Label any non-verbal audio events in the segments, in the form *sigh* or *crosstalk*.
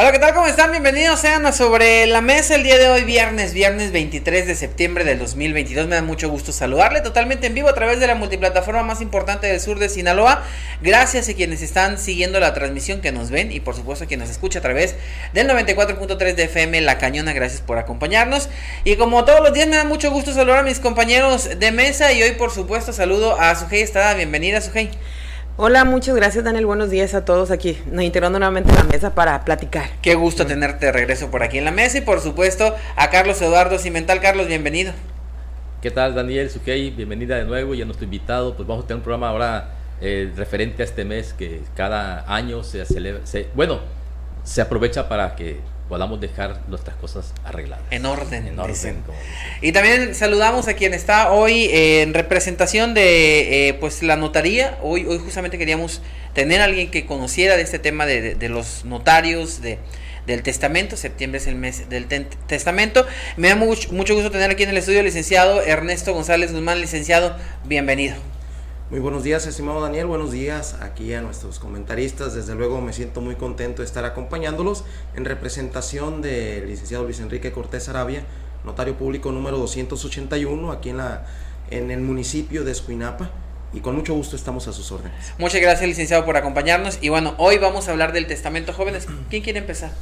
Hola, ¿qué tal? ¿Cómo están? Bienvenidos sean a Sobre la Mesa el día de hoy, viernes, viernes 23 de septiembre del 2022. Me da mucho gusto saludarle totalmente en vivo a través de la multiplataforma más importante del sur de Sinaloa. Gracias a quienes están siguiendo la transmisión, que nos ven y por supuesto a quienes nos escucha a través del 94.3 de FM La Cañona. Gracias por acompañarnos. Y como todos los días me da mucho gusto saludar a mis compañeros de mesa y hoy por supuesto saludo a Sujei Estrada. Bienvenida, Sujei. Hola, muchas gracias Daniel, buenos días a todos aquí, nos integrando nuevamente a la mesa para platicar. Qué gusto tenerte de regreso por aquí en la mesa y por supuesto a Carlos Eduardo Cimental. Carlos, bienvenido. ¿Qué tal Daniel, Sukei? Bienvenida de nuevo y a nuestro invitado. Pues vamos a tener un programa ahora eh, referente a este mes que cada año se celebra, bueno, se aprovecha para que podamos dejar nuestras cosas arregladas. En orden. En orden. Y también saludamos a quien está hoy en representación de eh, pues la notaría. Hoy, hoy justamente queríamos tener a alguien que conociera de este tema de, de, los notarios, de, del testamento. Septiembre es el mes del testamento. Me da mucho, mucho gusto tener aquí en el estudio al licenciado Ernesto González Guzmán, licenciado. Bienvenido. Muy buenos días, estimado Daniel. Buenos días aquí a nuestros comentaristas. Desde luego me siento muy contento de estar acompañándolos en representación del licenciado Luis Enrique Cortés Arabia, notario público número 281 aquí en, la, en el municipio de Escuinapa. Y con mucho gusto estamos a sus órdenes. Muchas gracias, licenciado, por acompañarnos. Y bueno, hoy vamos a hablar del testamento jóvenes. *clears throat* ¿Quién quiere empezar?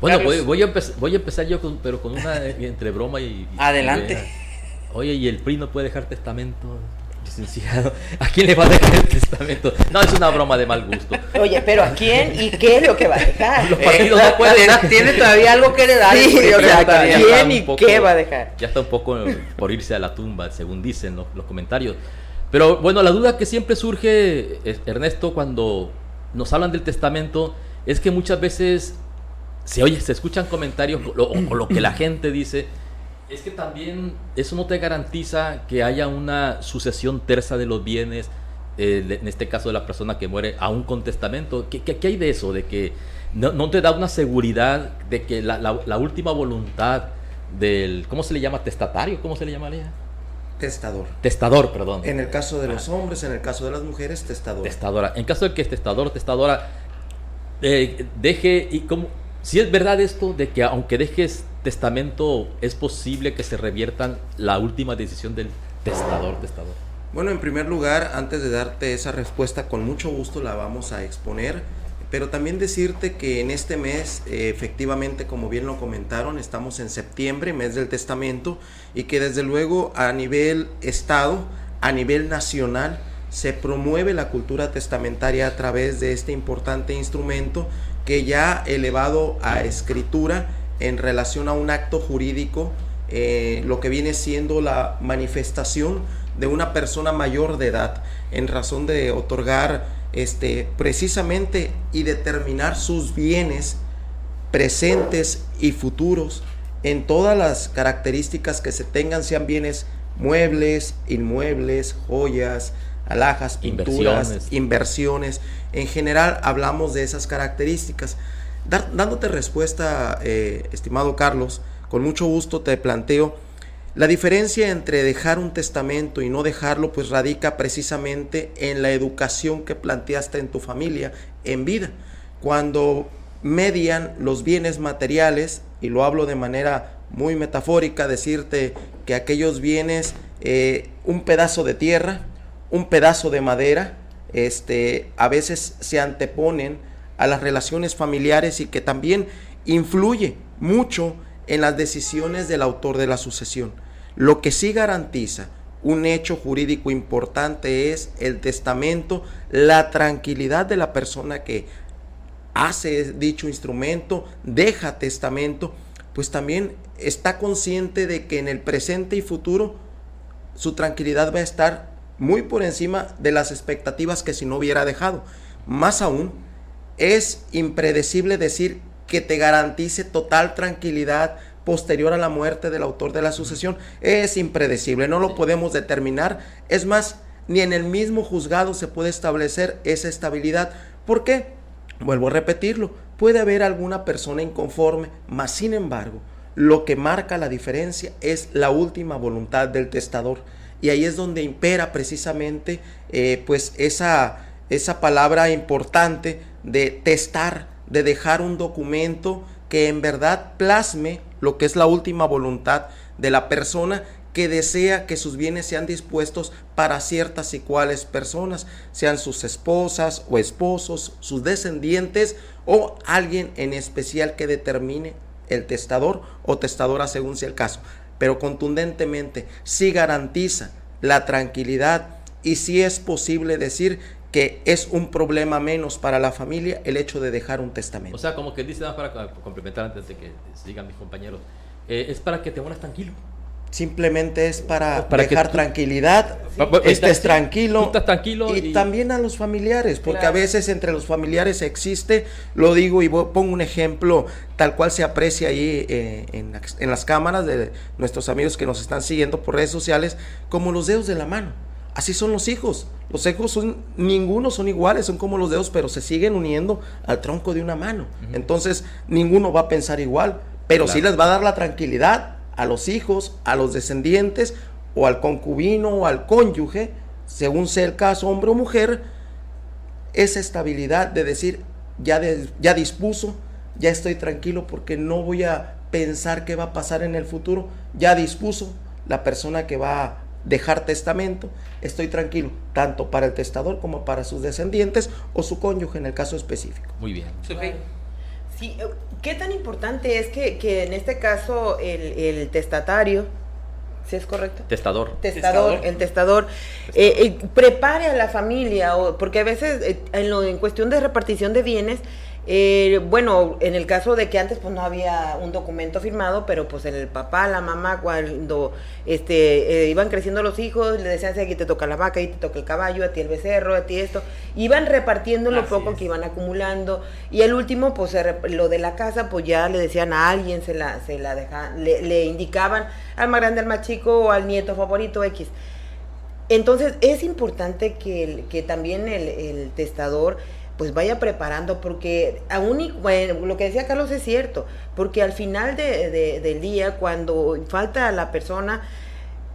Bueno, voy, voy, a empezar, voy a empezar yo, con, pero con una *laughs* entre broma y... y Adelante. Y, oye, ¿y el PRI no puede dejar testamento? Licenciado, ¿a quién le va a dejar el testamento? No, es una broma de mal gusto. Oye, pero ¿a quién y qué es lo que va a dejar? Los partidos no pueden. Tiene todavía algo que le dar. Sí, o sea, ¿quién y poco, qué va a dejar? Ya está un poco por irse a la tumba, según dicen los, los comentarios. Pero bueno, la duda que siempre surge, Ernesto, cuando nos hablan del testamento, es que muchas veces se oye, se escuchan comentarios o, o lo que la gente dice es que también eso no te garantiza que haya una sucesión tersa de los bienes, eh, en este caso de la persona que muere, a un contestamento. ¿Qué, qué, qué hay de eso? De que no, no, te da una seguridad de que la, la, la, última voluntad del, ¿cómo se le llama? ¿Testatario? ¿Cómo se le llamaría? Testador. Testador, perdón. En el caso de los hombres, en el caso de las mujeres, testadora. Testadora. En caso de que es testador, testadora, eh, deje, y como, si es verdad esto de que aunque dejes testamento, es posible que se reviertan la última decisión del testador, testador. Bueno, en primer lugar, antes de darte esa respuesta, con mucho gusto la vamos a exponer, pero también decirte que en este mes, eh, efectivamente, como bien lo comentaron, estamos en septiembre, mes del testamento, y que desde luego a nivel Estado, a nivel nacional, se promueve la cultura testamentaria a través de este importante instrumento que ya elevado a escritura en relación a un acto jurídico, eh, lo que viene siendo la manifestación de una persona mayor de edad en razón de otorgar este precisamente y determinar sus bienes presentes y futuros en todas las características que se tengan, sean bienes muebles, inmuebles, joyas, alhajas, pinturas, inversiones. inversiones. En general hablamos de esas características. Dándote respuesta, eh, estimado Carlos, con mucho gusto te planteo, la diferencia entre dejar un testamento y no dejarlo, pues radica precisamente en la educación que planteaste en tu familia en vida. Cuando median los bienes materiales, y lo hablo de manera muy metafórica, decirte que aquellos bienes, eh, un pedazo de tierra, un pedazo de madera, este, a veces se anteponen a las relaciones familiares y que también influye mucho en las decisiones del autor de la sucesión. Lo que sí garantiza un hecho jurídico importante es el testamento, la tranquilidad de la persona que hace dicho instrumento, deja testamento, pues también está consciente de que en el presente y futuro su tranquilidad va a estar muy por encima de las expectativas que si no hubiera dejado. Más aún, es impredecible decir que te garantice total tranquilidad posterior a la muerte del autor de la sucesión es impredecible, no lo podemos determinar. Es más, ni en el mismo juzgado se puede establecer esa estabilidad. ¿Por qué? Vuelvo a repetirlo, puede haber alguna persona inconforme, mas sin embargo, lo que marca la diferencia es la última voluntad del testador. Y ahí es donde impera precisamente eh, pues esa, esa palabra importante de testar, de dejar un documento que en verdad plasme lo que es la última voluntad de la persona que desea que sus bienes sean dispuestos para ciertas y cuales personas, sean sus esposas o esposos, sus descendientes o alguien en especial que determine el testador o testadora según sea el caso. Pero contundentemente sí garantiza la tranquilidad y sí es posible decir que es un problema menos para la familia el hecho de dejar un testamento. O sea, como que dice, para complementar antes de que sigan mis compañeros, eh, es para que te mueras tranquilo. Simplemente es para, dejar tranquilidad, estés tranquilo, tranquilo y, también a los familiares, porque a veces entre los familiares existe, lo digo y pongo un ejemplo tal cual se aprecia ahí eh, en, en las cámaras de nuestros amigos que nos están siguiendo por redes sociales, como los dedos de la mano. Así son los hijos. Los hijos son, ninguno son iguales, son como los dedos, pero se siguen uniendo al tronco de una mano. Entonces, ninguno va a pensar igual, pero sí les va a dar la tranquilidad a los hijos, a los descendientes, o al concubino o al cónyuge, según sea el caso, hombre o mujer, esa estabilidad de decir, ya, ya dispuso, ya estoy tranquilo porque no voy a pensar qué va a pasar en el futuro, ya dispuso la persona que va a dejar testamento, estoy tranquilo, tanto para el testador como para sus descendientes o su cónyuge en el caso específico. Muy bien. Sí, eh, ¿qué tan importante es que, en este caso el, testatario, si es correcto? Testador. Testador, el testador, eh, eh, prepare a la familia, o, porque a veces en, lo, en cuestión de repartición de bienes, eh, bueno, en el caso de que antes pues no había un documento firmado, pero pues el papá, la mamá, cuando este, eh, iban creciendo los hijos, le decían, aquí te toca la vaca, ahí te toca el caballo, a ti el becerro, a ti esto, iban repartiendo lo poco que iban acumulando, y el último, pues lo de la casa, pues ya le decían a alguien, se la, se la dejaban, le, indicaban al más grande, al más chico, o al nieto favorito, X. Entonces es importante que, que también el, el testador pues vaya preparando, porque aún, bueno, lo que decía Carlos es cierto, porque al final de, del día, cuando falta la persona,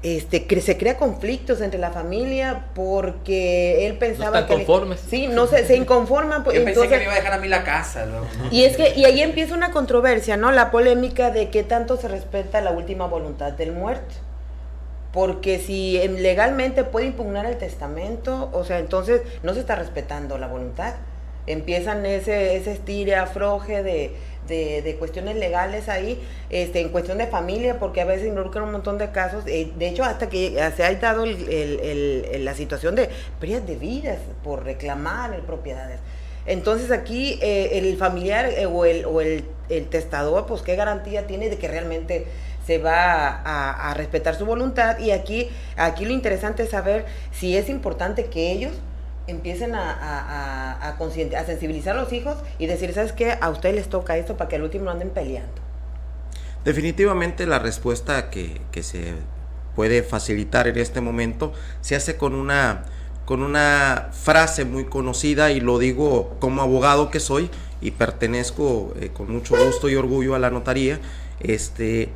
este, se crea conflictos entre la familia porque él pensaba no están conformes. sí, no se, se inconforman. Pues, Yo pensé que me iba a dejar a mí la casa. *laughs* Y es que y ahí empieza una controversia, ¿no? La polémica de qué tanto se respeta la última voluntad del muerto. Porque si em, legalmente puede impugnar el testamento, o sea, entonces no se está respetando la voluntad empiezan ese, ese estire, afroje de, de, cuestiones legales ahí, este, en cuestión de familia, porque a veces involucran un montón de casos, eh, de hecho hasta que se ha dado la situación de pérdidas de vidas por reclamar propiedades. Entonces aquí eh, el familiar eh, o, el, o el, testador, pues qué garantía tiene de que realmente se va a, a, respetar su voluntad y aquí, aquí lo interesante es saber si es importante que ellos empiecen a, a, a, sensibilizar a los hijos y decir, ¿sabes qué? A ustedes les toca esto para que al último anden peleando. Definitivamente la respuesta que, que se puede facilitar en este momento se hace con una, con una frase muy conocida y lo digo como abogado que soy y pertenezco eh, con mucho gusto y orgullo a la notaría, este,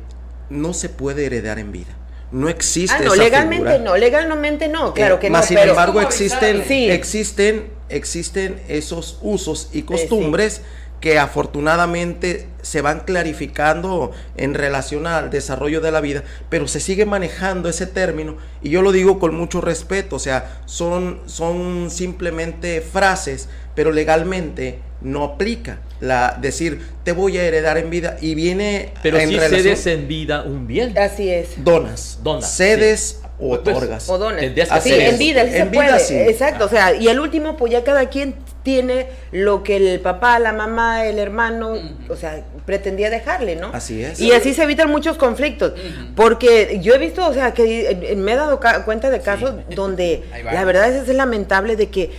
no se puede heredar en vida no existe. Ah, no, legalmente no, legalmente no, claro que no. Más sin embargo existen, existen, existen esos usos y costumbres que afortunadamente se van clarificando en relación al desarrollo de la vida, pero se sigue manejando ese término y yo lo digo con mucho respeto, o sea, son, son simplemente frases, pero legalmente no aplica la decir te voy a heredar en vida y viene pero si cedes en vida un bien. Así es. Donas. Donas cedes o pues, otorgas. o donas. Así en vida, en vida Sí. exacto o sea y al último pues ya cada quien tiene lo que el papá la mamá el hermano o sea pretendía dejarle no así es. Y así se evitan muchos conflictos porque yo he visto o sea que me he dado cuenta de casos *laughs* donde la verdad es, es lamentable de que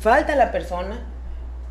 falta la persona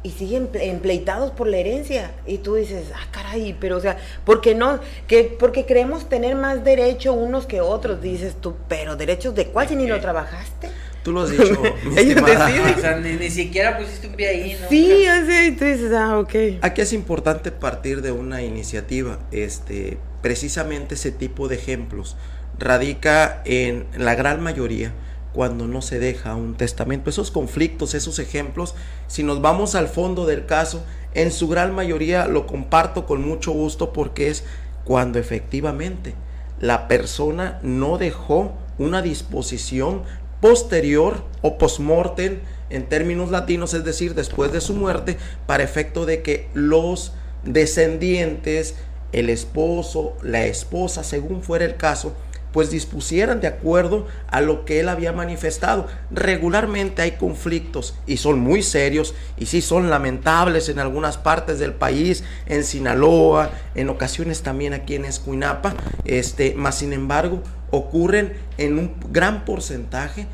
y siguen empleitados por la herencia. Y tú dices, ah, caray, pero o sea, ¿por qué no? que Porque creemos tener más derecho unos que otros, dices tú, pero derechos de cuál si ni lo trabajaste. Tú lo has *laughs* dicho. Ellos deciden. O sea, ni, siquiera pusiste un pie ahí, ¿no? Sí, así, tú dices, ah, ok. Aquí es importante partir de una iniciativa, este, precisamente ese tipo de ejemplos radica en la gran mayoría cuando no se deja un testamento. Esos conflictos, esos ejemplos, si nos vamos al fondo del caso, en su gran mayoría lo comparto con mucho gusto porque es cuando efectivamente la persona no dejó una disposición posterior o postmortem en términos latinos, es decir, después de su muerte, para efecto de que los descendientes, el esposo, la esposa, según fuera el caso, pues dispusieran de acuerdo a lo que él había manifestado. Regularmente hay conflictos y son muy serios y sí son lamentables en algunas partes del país, en Sinaloa, en ocasiones también aquí en Escuinapa, este, más sin embargo ocurren en un gran porcentaje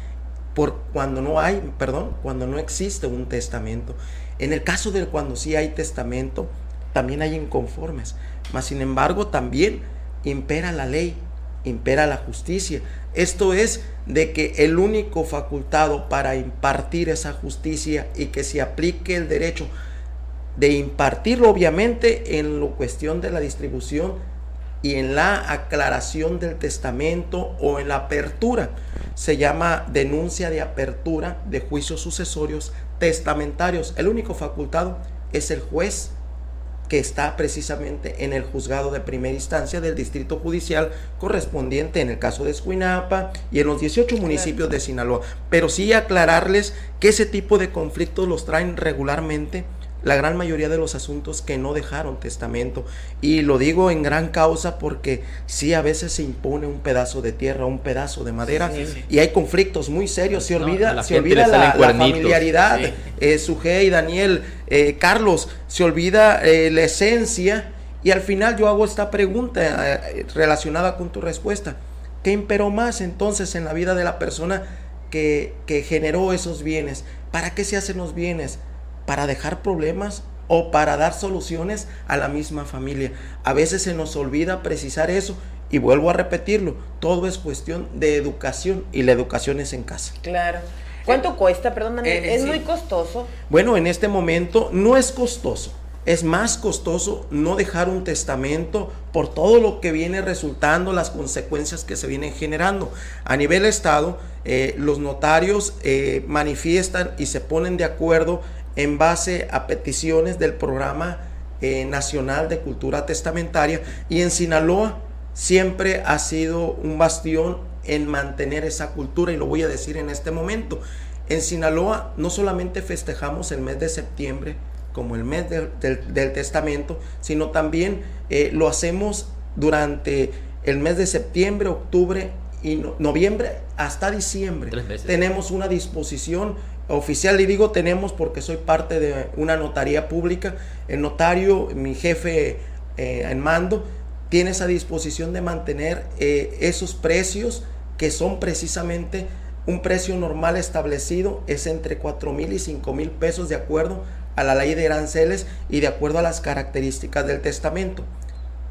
por cuando no hay, perdón, cuando no existe un testamento. En el caso de cuando sí hay testamento, también hay inconformes, más sin embargo también impera la ley impera la justicia. Esto es de que el único facultado para impartir esa justicia y que se aplique el derecho de impartirlo obviamente en la cuestión de la distribución y en la aclaración del testamento o en la apertura. Se llama denuncia de apertura de juicios sucesorios testamentarios. El único facultado es el juez que está precisamente en el juzgado de primera instancia del distrito judicial correspondiente en el caso de Escuinapa y en los 18 municipios de Sinaloa. Pero sí aclararles que ese tipo de conflictos los traen regularmente la gran mayoría de los asuntos que no dejaron testamento. Y lo digo en gran causa porque sí a veces se impone un pedazo de tierra, un pedazo de madera y hay conflictos muy serios. Se olvida, la, se olvida la, familiaridad. Eh, Sujei, Daniel, eh, Carlos, se olvida eh, la esencia. Y al final yo hago esta pregunta eh, relacionada con tu respuesta. ¿Qué imperó más entonces en la vida de la persona que, que generó esos bienes? ¿Para qué se hacen los bienes? Para dejar problemas o para dar soluciones a la misma familia. A veces se nos olvida precisar eso y vuelvo a repetirlo, todo es cuestión de educación y la educación es en casa. Claro. ¿Cuánto cuesta? Perdón, eh, ¿es muy costoso? Bueno, en este momento no es costoso. Es más costoso no dejar un testamento por todo lo que viene resultando, las consecuencias que se vienen generando. A nivel Estado, eh, los notarios eh, manifiestan y se ponen de acuerdo en base a peticiones del Programa eh, Nacional de Cultura Testamentaria y en Sinaloa siempre ha sido un bastión en mantener esa cultura y lo voy a decir en este momento. En Sinaloa no solamente festejamos el mes de septiembre como el mes del testamento, sino también eh, lo hacemos durante el mes de septiembre, octubre y noviembre hasta diciembre. Tenemos una disposición oficial y digo tenemos porque soy parte de una notaría pública. El notario, mi jefe eh, en mando, tiene esa disposición de mantener eh, esos precios que son precisamente un precio normal establecido, es entre 4 mil y 5 mil pesos de acuerdo a la ley de aranceles y de acuerdo a las características del testamento.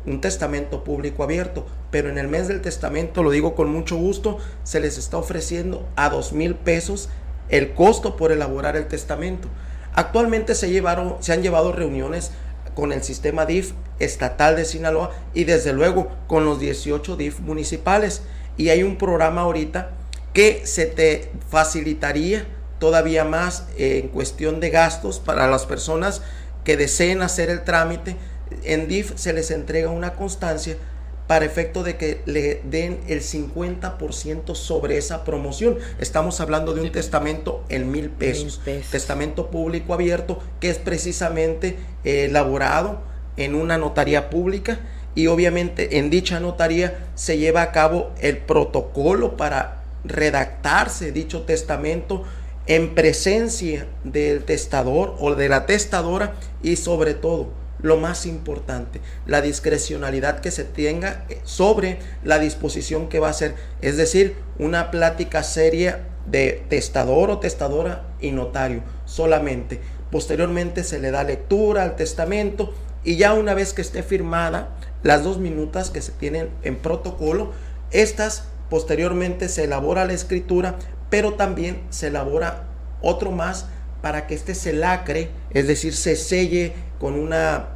Un testamento público abierto, pero en el mes del testamento, lo digo con mucho gusto, se les está ofreciendo a 2 mil pesos el costo por elaborar el testamento. Actualmente se, llevaron, se han llevado reuniones con el sistema DIF estatal de Sinaloa y desde luego con los 18 DIF municipales. Y hay un programa ahorita que se te facilitaría todavía más en cuestión de gastos para las personas que deseen hacer el trámite. En DIF se les entrega una constancia para efecto de que le den el 50% sobre esa promoción. Estamos hablando de un testamento en mil pesos. Testamento público abierto que es precisamente eh, elaborado en una notaría pública y obviamente en dicha notaría se lleva a cabo el protocolo para redactarse dicho testamento en presencia del testador o de la testadora y sobre todo lo más importante, la discrecionalidad que se tenga sobre la disposición que va a hacer, es decir, una plática seria de testador o testadora y notario solamente. posteriormente se le da lectura al testamento y ya una vez que esté firmada, las dos minutas que se tienen en protocolo, estas posteriormente se elabora la escritura, pero también se elabora otro más para que este se lacre, es decir, se selle con una,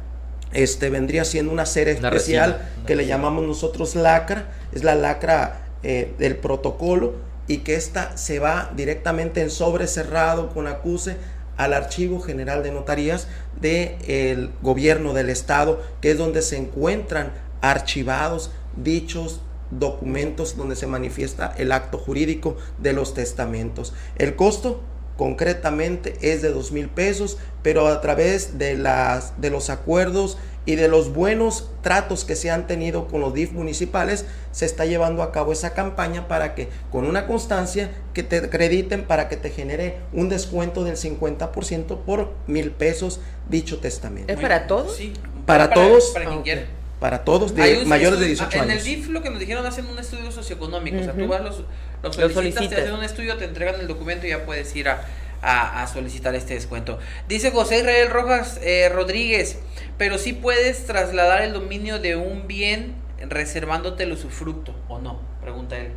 este vendría siendo una cera especial que le llamamos nosotros lacra, es la lacra eh, del protocolo y que esta se va directamente en sobre cerrado con acuse al Archivo General de Notarías del gobierno del Estado, que es donde se encuentran archivados dichos documentos donde se manifiesta el acto jurídico de los testamentos. El costo concretamente es de dos mil pesos, pero a través de, las, de los acuerdos y de los buenos tratos que se han tenido con los DIF municipales, se está llevando a cabo esa campaña para que con una constancia que te acrediten para que te genere un descuento del 50% por mil pesos dicho testamento. ¿Es para todos? Sí. Para, todos. Para quien quiera. Para todos de mayores de 18 años. En el DIF lo que nos dijeron hacen un estudio socioeconómico. O sea, tú vas, los, los solicitas, te hacen un estudio, te entregan el documento y ya puedes ir a, a, solicitar este descuento. Dice José Israel Rojas eh, Rodríguez, pero si puedes trasladar el dominio de un bien reservándote el usufructo, ¿o no? Pregunta él.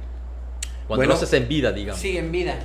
Cuando bueno, no en vida, digamos. Sí, en vida.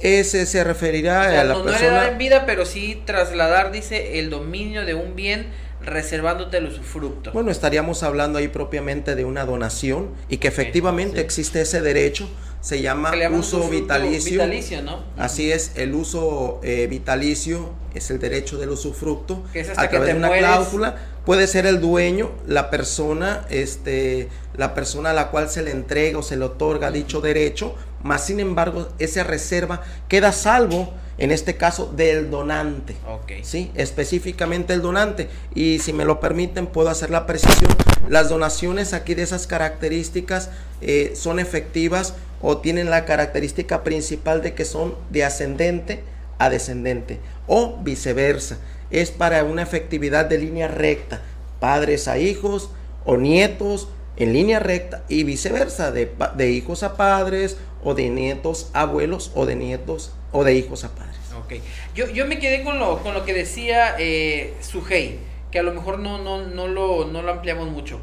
Ese se referirá a la no, persona. No en vida, pero sí trasladar, dice, el dominio de un bien reservándote el usufructo. Bueno, estaríamos hablando ahí propiamente de una donación y que efectivamente existe ese derecho. Se llama uso vitalicio. vitalicio ¿no? Así es, el uso eh, vitalicio es el derecho del usufructo. Que es hasta a través de una cláusula puede ser el dueño, la persona, este, la persona a la cual se le entrega o se le otorga dicho derecho, más sin embargo, esa reserva queda salvo en este caso del donante. ¿sí? Específicamente el donante. Y si me lo permiten, puedo hacer la precisión. Las donaciones aquí de esas características eh, son efectivas o tienen la característica principal de que son de ascendente a descendente o viceversa. Es para una efectividad de línea recta, padres a hijos o nietos en línea recta y viceversa, de, de hijos a padres o de nietos a abuelos o de nietos o de hijos a padres. Ok, yo, yo me quedé con lo, con lo que decía eh, Sujei, que a lo mejor no, no, no, lo, no lo ampliamos mucho.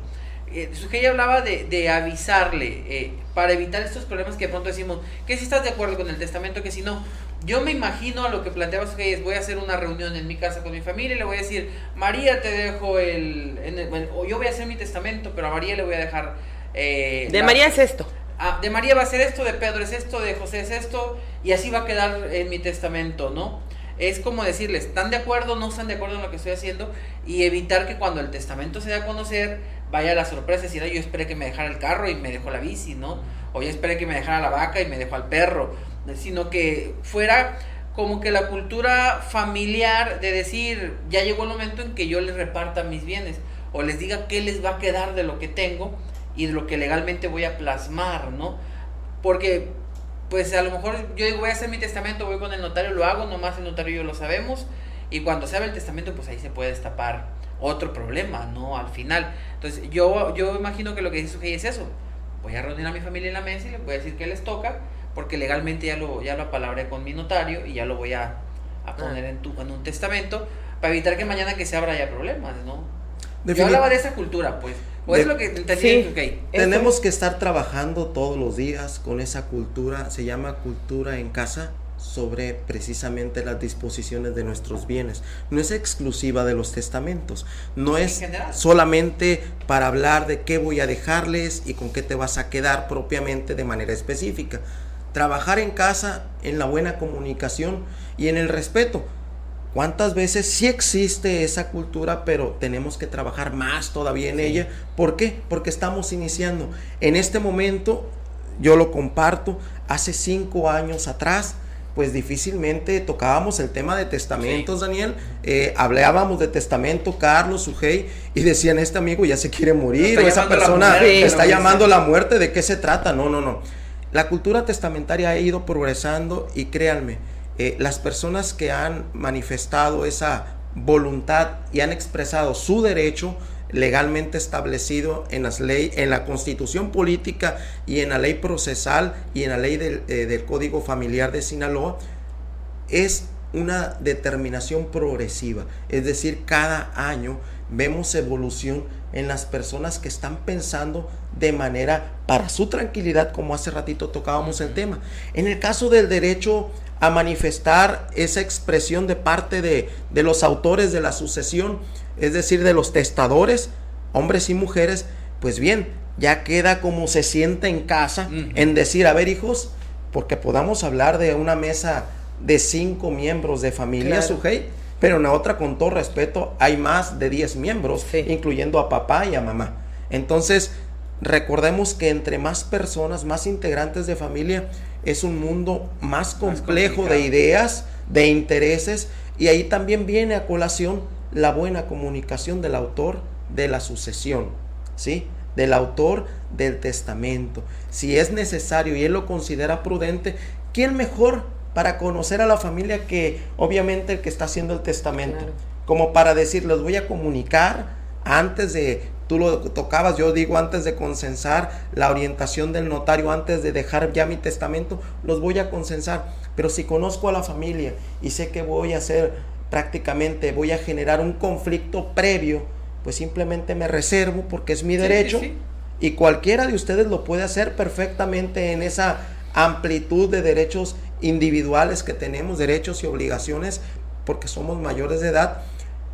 Eh, Sujei hablaba de, de avisarle eh, para evitar estos problemas que de pronto decimos, que si estás de acuerdo con el testamento, que si no. Yo me imagino lo que planteaba Sujei es, voy a hacer una reunión en mi casa con mi familia y le voy a decir, María te dejo el, o yo voy a hacer mi testamento, pero a María le voy a dejar... Eh, de María es esto ah, de María va a ser esto, de Pedro es esto, de José es esto, y así va a quedar en mi testamento, ¿no? Es como decirles, ¿están de acuerdo no están de acuerdo en lo que estoy haciendo? Y evitar que cuando el testamento se dé a conocer, vaya la sorpresa, decir, yo esperé que me dejara el carro y me dejó la bici, ¿no? O yo esperé que me dejara la vaca y me dejó al perro, sino que fuera como que la cultura familiar de decir, ya llegó el momento en que yo les reparta mis bienes, o les diga qué les va a quedar de lo que tengo, y de lo que legalmente voy a plasmar, ¿no? Porque, pues a lo mejor yo digo, voy a hacer mi testamento, voy con el notario, lo hago, nomás el notario y yo lo sabemos, y cuando se abre el testamento, pues ahí se puede destapar otro problema, ¿no? Al final. Entonces, yo, yo imagino que lo que dice Sujei es eso. Voy a reunir a mi familia en la mesa y les voy a decir que les toca, porque legalmente ya lo, ya lo apalabré con mi notario y ya lo voy a, a poner en, tu, en un testamento para evitar que mañana que se abra haya problemas, ¿no? Yo hablaba de esa cultura, pues. ¿O es lo que Tenemos que estar trabajando todos los días con esa cultura, se llama cultura en casa, sobre precisamente las disposiciones de nuestros bienes. No es exclusiva de los testamentos, no es solamente para hablar de qué voy a dejarles y con qué te vas a quedar propiamente de manera específica. Trabajar en casa, en la buena comunicación y en el respeto. ¿Cuántas veces sí existe esa cultura, pero tenemos que trabajar más todavía en ella? ¿Por qué? Porque estamos iniciando. En este momento, yo lo comparto, hace cinco años atrás, pues difícilmente tocábamos el tema de testamentos, Daniel. Eh, hablábamos de testamento, Carlos, Sujei, y decían, este amigo ya se quiere morir, o esa persona está llamando la muerte, ¿de qué se trata? No, no, no. La cultura testamentaria ha ido progresando y créanme, eh, las personas que han manifestado esa voluntad y han expresado su derecho legalmente establecido en las ley, en la constitución política y en la ley procesal y en la ley del, eh, del Código Familiar de Sinaloa, es una determinación progresiva, es decir, cada año vemos evolución en las personas que están pensando de manera para su tranquilidad, como hace ratito tocábamos el tema. En el caso del derecho a manifestar esa expresión de parte de, de los autores de la sucesión, es decir, de los testadores, hombres y mujeres, pues bien, ya queda como se siente en casa en decir, a ver hijos, porque podamos hablar de una mesa de cinco miembros de familia, pero en la otra, con todo respeto, hay más de diez miembros, incluyendo a papá y a mamá. Entonces, recordemos que entre más personas, más integrantes de familia, es un mundo más complejo de ideas, de intereses, y ahí también viene a colación la buena comunicación del autor de la sucesión, ¿sí? Del autor del testamento. Si es necesario y él lo considera prudente, ¿quién mejor para conocer a la familia que obviamente el que está haciendo el testamento. Como para decir, les voy a comunicar antes de, tú lo tocabas, yo digo antes de consensar la orientación del notario, antes de dejar ya mi testamento, los voy a consensar. Pero si conozco a la familia y sé que voy a hacer prácticamente, voy a generar un conflicto previo, pues simplemente me reservo porque es mi derecho. Y cualquiera de ustedes lo puede hacer perfectamente en esa amplitud de derechos individuales que tenemos, derechos y obligaciones, porque somos mayores de edad,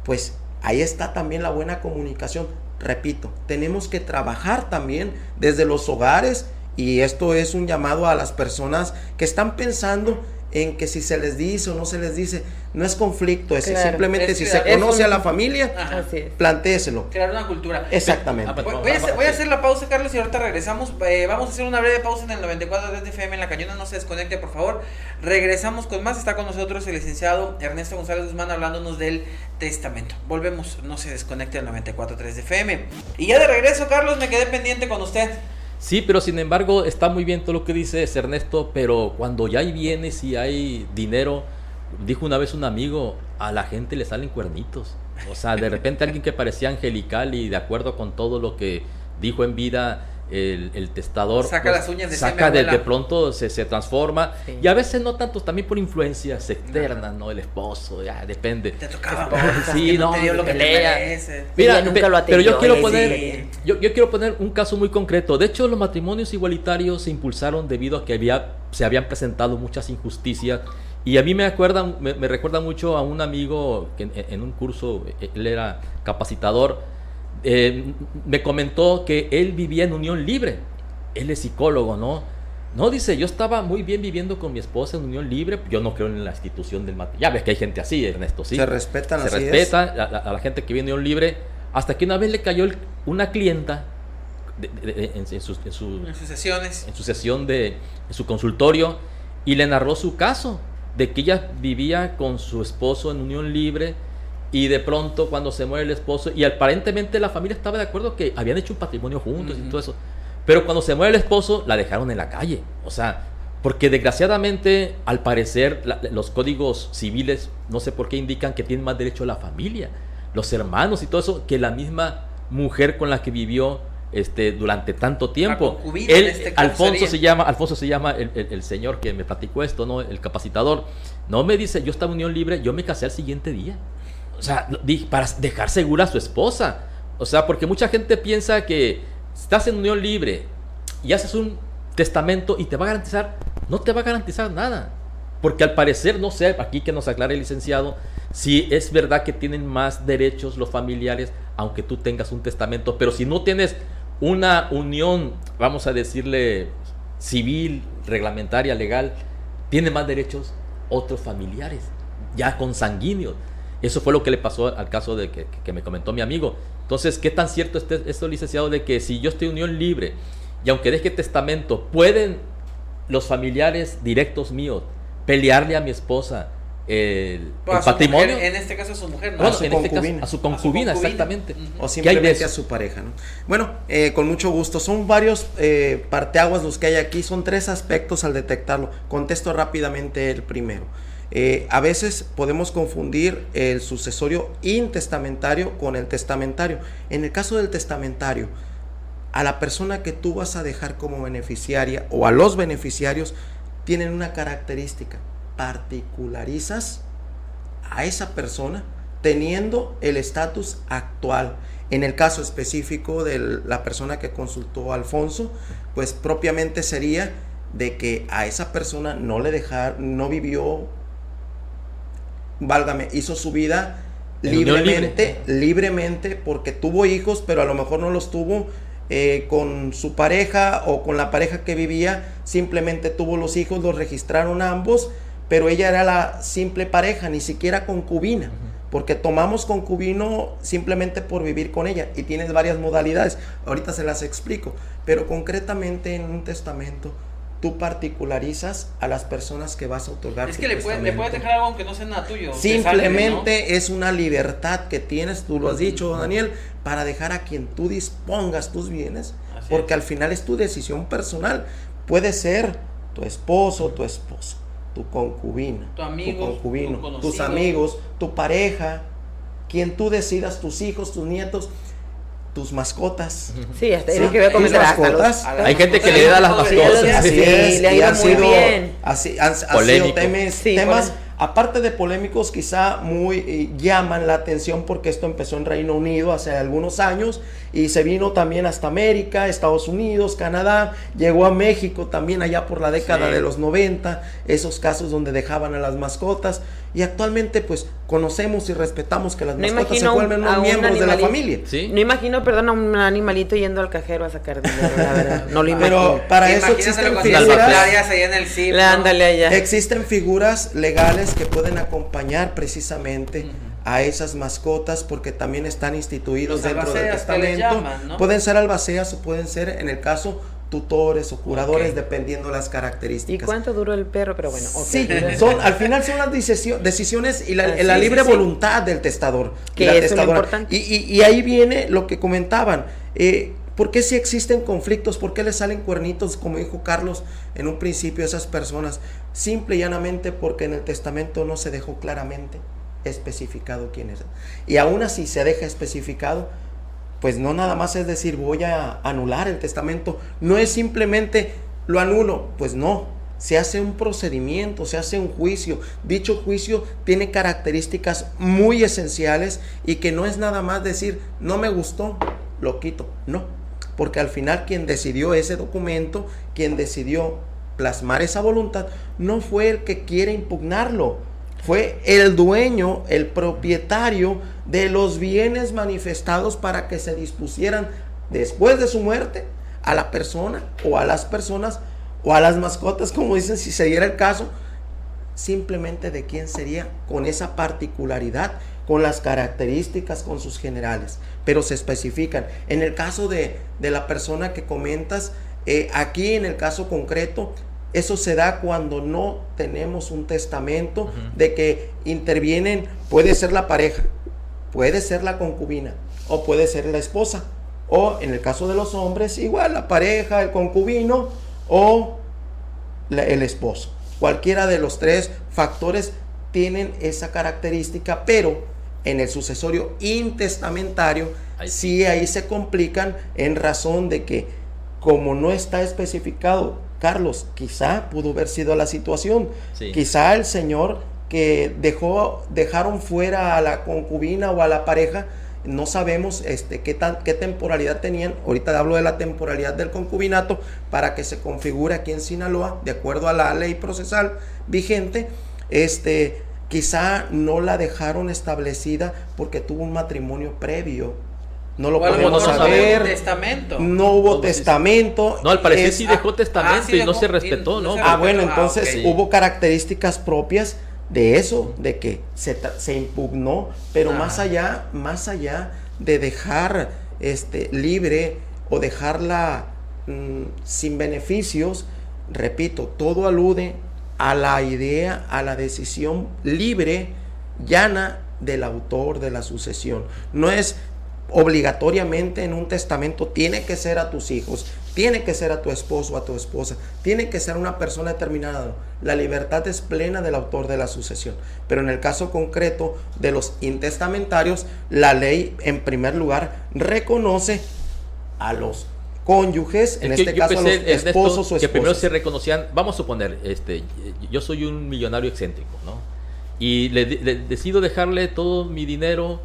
pues ahí está también la buena comunicación. Repito, tenemos que trabajar también desde los hogares y esto es un llamado a las personas que están pensando en que si se les dice o no se les dice, no es conflicto ese, simplemente si se conoce a la familia, plantéeselo. Crear una cultura. Exactamente. Voy, a, hacer, la pausa, Carlos, y ahorita regresamos. Eh, vamos a hacer una breve pausa en el 94 de FM en la cañona, no se desconecte, por favor. Regresamos con más, está con nosotros el licenciado Ernesto González Guzmán hablándonos del testamento. Volvemos, no se desconecte el 94.3 de FM. Y ya de regreso, Carlos, me quedé pendiente con usted. Sí, pero sin embargo está muy bien todo lo que dices Ernesto, pero cuando ya hay bienes y hay dinero, dijo una vez un amigo, a la gente le salen cuernitos. O sea, de repente alguien que parecía angelical y de acuerdo con todo lo que dijo en vida, el, testador saca pues, las uñas de saca de, de, pronto se, se transforma. Y a veces no tanto también por influencias externas no el esposo ya depende. Te tocaba sí no te dio lo que mira nunca lo pero yo quiero poner yo, yo, quiero poner un caso muy concreto. De hecho los matrimonios igualitarios se impulsaron debido a que había se habían presentado muchas injusticias. Y a mí me acuerda me, recuerda mucho a un amigo que en un curso él era capacitador eh, me comentó que él vivía en unión libre. Él es psicólogo, ¿no? No, dice, yo estaba muy bien viviendo con mi esposa en unión libre. Yo no creo en la institución del matrimonio. Ya ves que hay gente así, Ernesto, sí. Se respetan Se respeta a, la gente que vive en unión libre. Hasta que una vez le cayó una clienta en, sus, sesiones. En su sesión de en su consultorio y le narró su caso de que ella vivía con su esposo en unión libre y de pronto cuando se muere el esposo, y aparentemente la familia estaba de acuerdo que habían hecho un patrimonio juntos y todo eso, pero cuando se muere el esposo la dejaron en la calle. O sea, porque desgraciadamente al parecer los códigos civiles, no sé por qué indican que tienen más derecho a la familia, los hermanos y todo eso, que la misma mujer con la que vivió este, durante tanto tiempo. Él, este Alfonso se llama, Alfonso se llama el, el, señor que me platicó esto, ¿no? El capacitador. No me dice, yo estaba en unión libre, yo me casé al siguiente día. O sea, para dejar segura a su esposa. O sea, porque mucha gente piensa que estás en unión libre y haces un testamento y te va a garantizar, no te va a garantizar nada. Porque al parecer, no sé, aquí que nos aclare el licenciado, si es verdad que tienen más derechos los familiares, aunque tú tengas un testamento, pero si no tienes una unión, vamos a decirle, civil, reglamentaria, legal, tiene más derechos otros familiares, ya consanguíneos. Eso fue lo que le pasó al caso de que, me comentó mi amigo. Entonces, ¿qué tan cierto es esto, licenciado, de que si yo estoy en unión libre y aunque deje testamento, pueden los familiares directos míos pelearle a mi esposa el, patrimonio. en este caso a su mujer, ¿no? a, su este a, su concubina, exactamente. O simplemente a su pareja, ¿no? Bueno, eh, con mucho gusto. Son varios eh, parteaguas los que hay aquí. Son tres aspectos al detectarlo. Contesto rápidamente el primero. Eh, a veces podemos confundir el sucesorio intestamentario con el testamentario. En el caso del testamentario, a la persona que tú vas a dejar como beneficiaria o a los beneficiarios tienen una característica, particularizas a esa persona teniendo el estatus actual. En el caso específico de la persona que consultó a Alfonso, pues propiamente sería de que a esa persona no le dejaron, no vivió, válgame, hizo su vida libremente, libremente, porque tuvo hijos, pero a lo mejor no los tuvo eh, con su pareja o con la pareja que vivía, simplemente tuvo los hijos, los registraron ambos, pero ella era la simple pareja, ni siquiera concubina, porque tomamos concubino simplemente por vivir con ella y tienes varias modalidades, ahorita se las explico, pero concretamente en un testamento tú particularizas a las personas que vas a otorgar. Es que le, puedes dejar algo aunque no sea nada tuyo. Simplemente es una libertad que tienes, tú lo has dicho, Daniel, para dejar a quien tú dispongas tus bienes, porque al final es tu decisión personal. Puede ser tu esposo, tu esposa, tu concubina, tu, amigo, tu concubino, tus amigos, tu pareja, quien tú decidas, tus hijos, tus nietos tus mascotas. Sí, hasta que voy a comentar mascotas. Hay gente que le da las mascotas. Así es, le ha ido muy bien. Así, han, sido temas aparte de polémicos, quizá muy eh, llaman la atención porque esto empezó en Reino Unido hace algunos años y se vino también hasta América, Estados Unidos, Canadá, llegó a México también allá por la década de los 90, esos casos donde dejaban a las mascotas y actualmente pues conocemos y respetamos que las mascotas se vuelven miembros de la familia. No imagino, perdón, a un animalito yendo al cajero a sacar dinero, la verdad. No lo imagino. Pero para eso existen figuras. en el ándale allá. Existen figuras legales que pueden acompañar precisamente a esas mascotas porque también están instituidos dentro del testamento. Pueden ser albaceas o pueden ser, en el caso, tutores o curadores dependiendo las características. ¿Y cuánto duró el perro? Pero bueno, sí, son, al final son las decisiones y la, ah, libre voluntad del testador. Que es importante. Y, ahí viene lo que comentaban. Eh, ¿Por qué si existen conflictos? ¿Por qué le salen cuernitos, como dijo Carlos en un principio, a esas personas? Simple y llanamente porque en el testamento no se dejó claramente especificado quién es. Y aún así se deja especificado, pues no nada más es decir voy a anular el testamento, no es simplemente lo anulo, pues no, se hace un procedimiento, se hace un juicio. Dicho juicio tiene características muy esenciales y que no es nada más decir no me gustó, lo quito, no, porque al final quien decidió ese documento, quien decidió plasmar esa voluntad, no fue el que quiere impugnarlo, fue el dueño, el propietario de los bienes manifestados para que se dispusieran después de su muerte a la persona o a las personas o a las mascotas, como dicen, si se diera el caso, simplemente de quién sería con esa particularidad, con las características, con sus generales, pero se especifican. En el caso de, la persona que comentas, eh, aquí en el caso concreto, eso se da cuando no tenemos un testamento de que intervienen, puede ser la pareja, puede ser la concubina o puede ser la esposa. O en el caso de los hombres, igual la pareja, el concubino o el esposo. Cualquiera de los tres factores tienen esa característica, pero en el sucesorio intestamentario, sí ahí se complican en razón de que como no está especificado Carlos, quizá pudo haber sido la situación. Quizá el Señor que dejó, dejaron fuera a la concubina o a la pareja, no sabemos este, qué, tan, qué temporalidad tenían. Ahorita hablo de la temporalidad del concubinato para que se configure aquí en Sinaloa, de acuerdo a la ley procesal vigente. Este, quizá no la dejaron establecida porque tuvo un matrimonio previo no lo podemos saber. testamento. No hubo testamento. No, al parecer sí dejó testamento ah, y no se respetó, ¿no? ah, bueno, entonces hubo características propias de eso, de que se, se impugnó, pero más ah. allá, más allá de dejar este libre o dejarla mm, sin beneficios, repito, todo alude a la idea, a la decisión libre, llana del autor de la sucesión. No es obligatoriamente en un testamento tiene que ser a tus hijos, tiene que ser a tu esposo a tu esposa, tiene que ser una persona determinada. La libertad es plena del autor de la sucesión. Pero en el caso concreto de los intestamentarios, la ley en primer lugar reconoce a los cónyuges, en este caso los esposos o esposas. Que primero se reconocían, vamos a suponer, este, yo soy un millonario excéntrico, ¿no? y le, decido dejarle todo mi dinero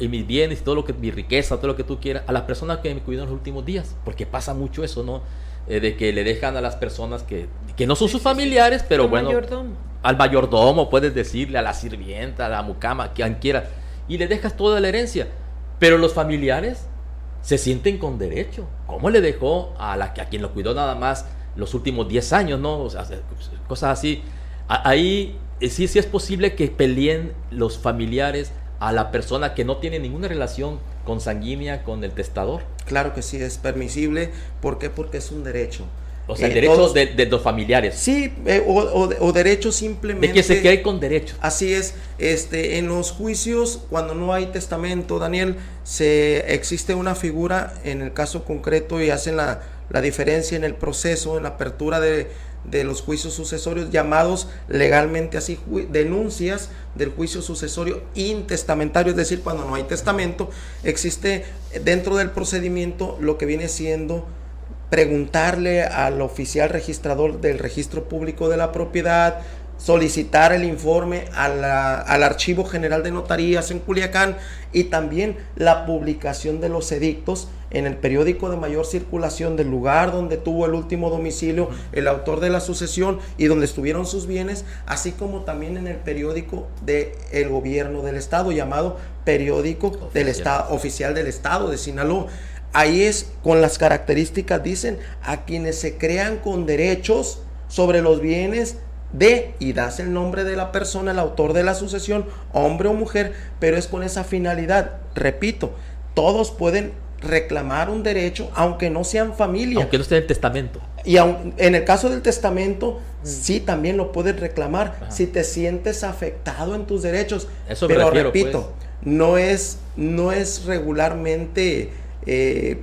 y mis bienes, todo lo que mi riqueza, todo lo que tú quieras, a las personas que me cuidan los últimos días, porque pasa mucho eso, ¿no? Eh, de que le dejan a las personas que, que no son sus familiares, pero bueno, al mayordomo, puedes decirle, a la sirvienta, a la mucama, quien quiera, y le dejas toda la herencia, pero los familiares se sienten con derecho. ¿Cómo le dejó a, la, a quien lo cuidó nada más los últimos 10 años, ¿no? O sea, cosas así. Ahí eh, sí, sí es posible que peleen los familiares a la persona que no tiene ninguna relación consanguínea con el testador. Claro que sí, es permisible. ¿Por qué? Porque es un derecho. O sea, derechos de, los familiares. Sí, eh, o, derechos simplemente. De que se quede con derechos. Así es. Este, en los juicios, cuando no hay testamento, Daniel, se existe una figura en el caso concreto y hacen la, la diferencia en el proceso, en la apertura de, de los juicios sucesorios, llamados legalmente así, denuncias del juicio sucesorio intestamentario, es decir, cuando no hay testamento, existe dentro del procedimiento lo que viene siendo preguntarle al oficial registrador del registro público de la propiedad, solicitar el informe al Archivo General de Notarías en Culiacán y también la publicación de los edictos en el periódico de mayor circulación del lugar donde tuvo el último domicilio el autor de la sucesión y donde estuvieron sus bienes, así como también en el periódico del el gobierno del estado llamado periódico del estado oficial del estado de Sinaloa. Ahí es con las características dicen a quienes se crean con derechos sobre los bienes de y das el nombre de la persona, el autor de la sucesión, hombre o mujer, pero es con esa finalidad. Repito, todos pueden reclamar un derecho aunque no sean familia. Aunque no esté en el testamento. Y en el caso del testamento, mm. sí también lo puedes reclamar si te sientes afectado en tus derechos. Eso pero repito, pues. no es no es regularmente eh,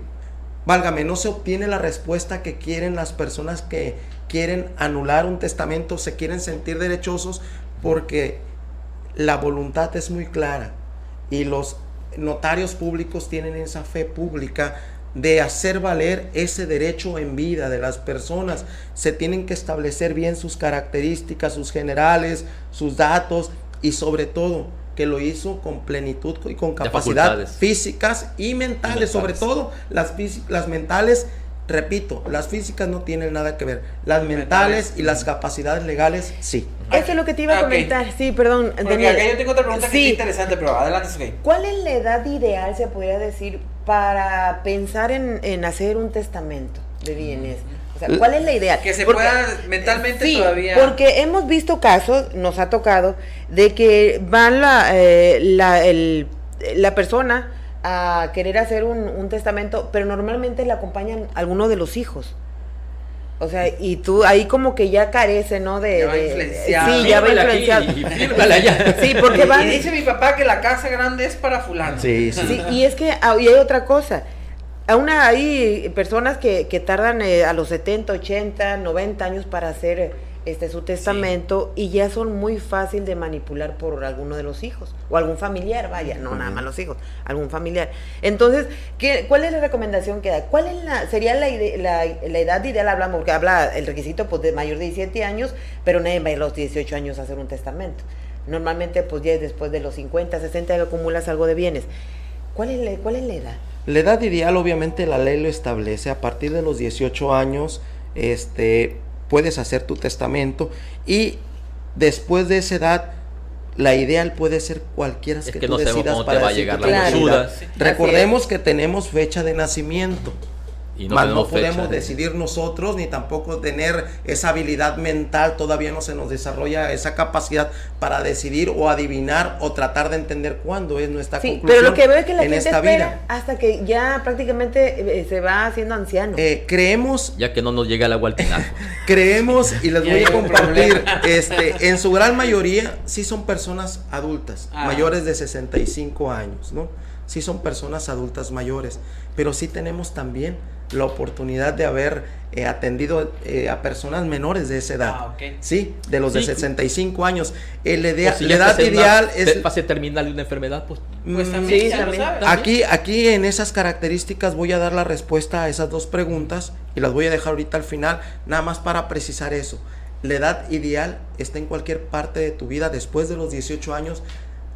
válgame, no se obtiene la respuesta que quieren las personas que quieren anular un testamento, se quieren sentir derechosos porque la voluntad es muy clara y los notarios públicos tienen esa fe pública de hacer valer ese derecho en vida de las personas. Se tienen que establecer bien sus características, sus generales, sus datos y sobre todo que lo hizo con plenitud y con capacidades físicas y mentales, sobre todo las, las mentales repito, las físicas no tienen nada que ver. Las mentales y las capacidades legales, sí. Eso es lo que te iba a comentar. Sí, perdón. Daniel. yo tengo otra pregunta que es interesante, pero adelante, Sophie. ¿Cuál es la edad ideal, se podría decir, para pensar en, hacer un testamento de bienes? O sea, ¿cuál es la idea? Que se pueda mentalmente sí, todavía. Porque hemos visto casos, nos ha tocado, de que van la, eh, la, el, la persona a querer hacer un, testamento, pero normalmente le acompañan alguno de los hijos. O sea, y tú ahí como que ya carece, ¿no? De, ya Sí, ya va influenciado. *laughs* sí, porque van... Y dice mi papá que la casa grande es para fulano. Sí, sí. y es que y hay otra cosa. Aún hay personas que, que tardan eh, a los 70, 80, 90 años para hacer este su testamento y ya son muy fácil de manipular por alguno de los hijos o algún familiar, vaya, no nada más los hijos, algún familiar. Entonces, ¿qué, ¿cuál es la recomendación que da? ¿Cuál es la, sería la, la, la edad ideal? Hablamos, porque habla el requisito pues, de mayor de 17 años, pero nadie va a los 18 años a hacer un testamento. Normalmente, pues ya después de los 50, 60 acumulas algo de bienes. ¿Cuál es, la, ¿Cuál es la edad? La edad ideal, obviamente, la ley lo establece a partir de los 18 años. Este, puedes hacer tu testamento y después de esa edad la ideal puede ser cualquiera que, tú decidas para va a llegar la Recordemos que tenemos fecha de nacimiento. Y no, no podemos decidir nosotros ni tampoco tener esa habilidad mental, todavía no se nos desarrolla esa capacidad para decidir o adivinar o tratar de entender cuándo es nuestra sí, conclusión pero lo que veo es que la en esta vida. hasta que ya prácticamente eh, se va haciendo anciano. Eh, creemos ya que no nos llega el agua al final. *laughs* creemos y les voy a compartir este en su gran mayoría sí son personas adultas, ah. mayores de 65 años, ¿no? Sí son personas adultas mayores, pero sí tenemos también la oportunidad de haber eh, atendido eh, a personas menores de esa edad. Ah, Sí, de los de 65 años. El la edad ideal es... Fase terminal de una enfermedad, pues... pues mm, también, Aquí, aquí en esas características voy a dar la respuesta a esas dos preguntas y las voy a dejar ahorita al final, nada más para precisar eso. la edad ideal está en cualquier parte de tu vida después de los 18 años.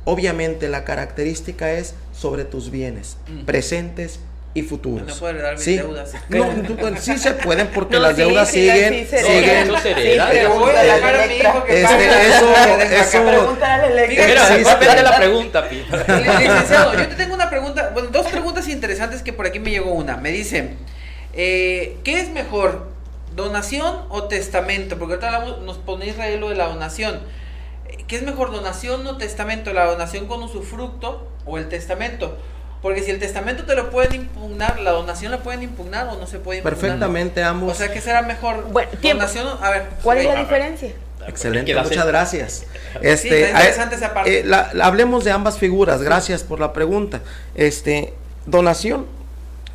Obviamente la característica es sobre tus bienes, presentes y futuros. No puedo heredar mis sí. deudas. *laughs* No, pues, sí se pueden porque *laughs* No, las sí, deudas sí, siguen, siguen. Eso se Sí, hereda. Pero voy a pregúntale dejar a mi hijo que Este, pague. eso- *laughs* Deja acá. eso- Pregúntale al Electra. Mira, la pregunta, Pi. Licenciado, yo te tengo una pregunta, bueno, dos preguntas interesantes que por aquí me llegó una. Me dicen, eh, ¿qué es mejor, donación o testamento? Porque ahorita hablamos- nos pone Israel lo de la donación. ¿Qué es mejor, donación o testamento? ¿La donación con usufructo o el testamento? Porque si el testamento te lo pueden impugnar, la donación la pueden impugnar o no se puede impugnar. Perfectamente ambos. O sea, ¿qué será mejor? Bueno, tiempo. donación a ver. ¿Cuál es la diferencia? Excelente, muchas hacer- gracias. Sí, Este, está interesante esa parte. eh, la- la- hablemos de ambas figuras, gracias por la pregunta. Este, donación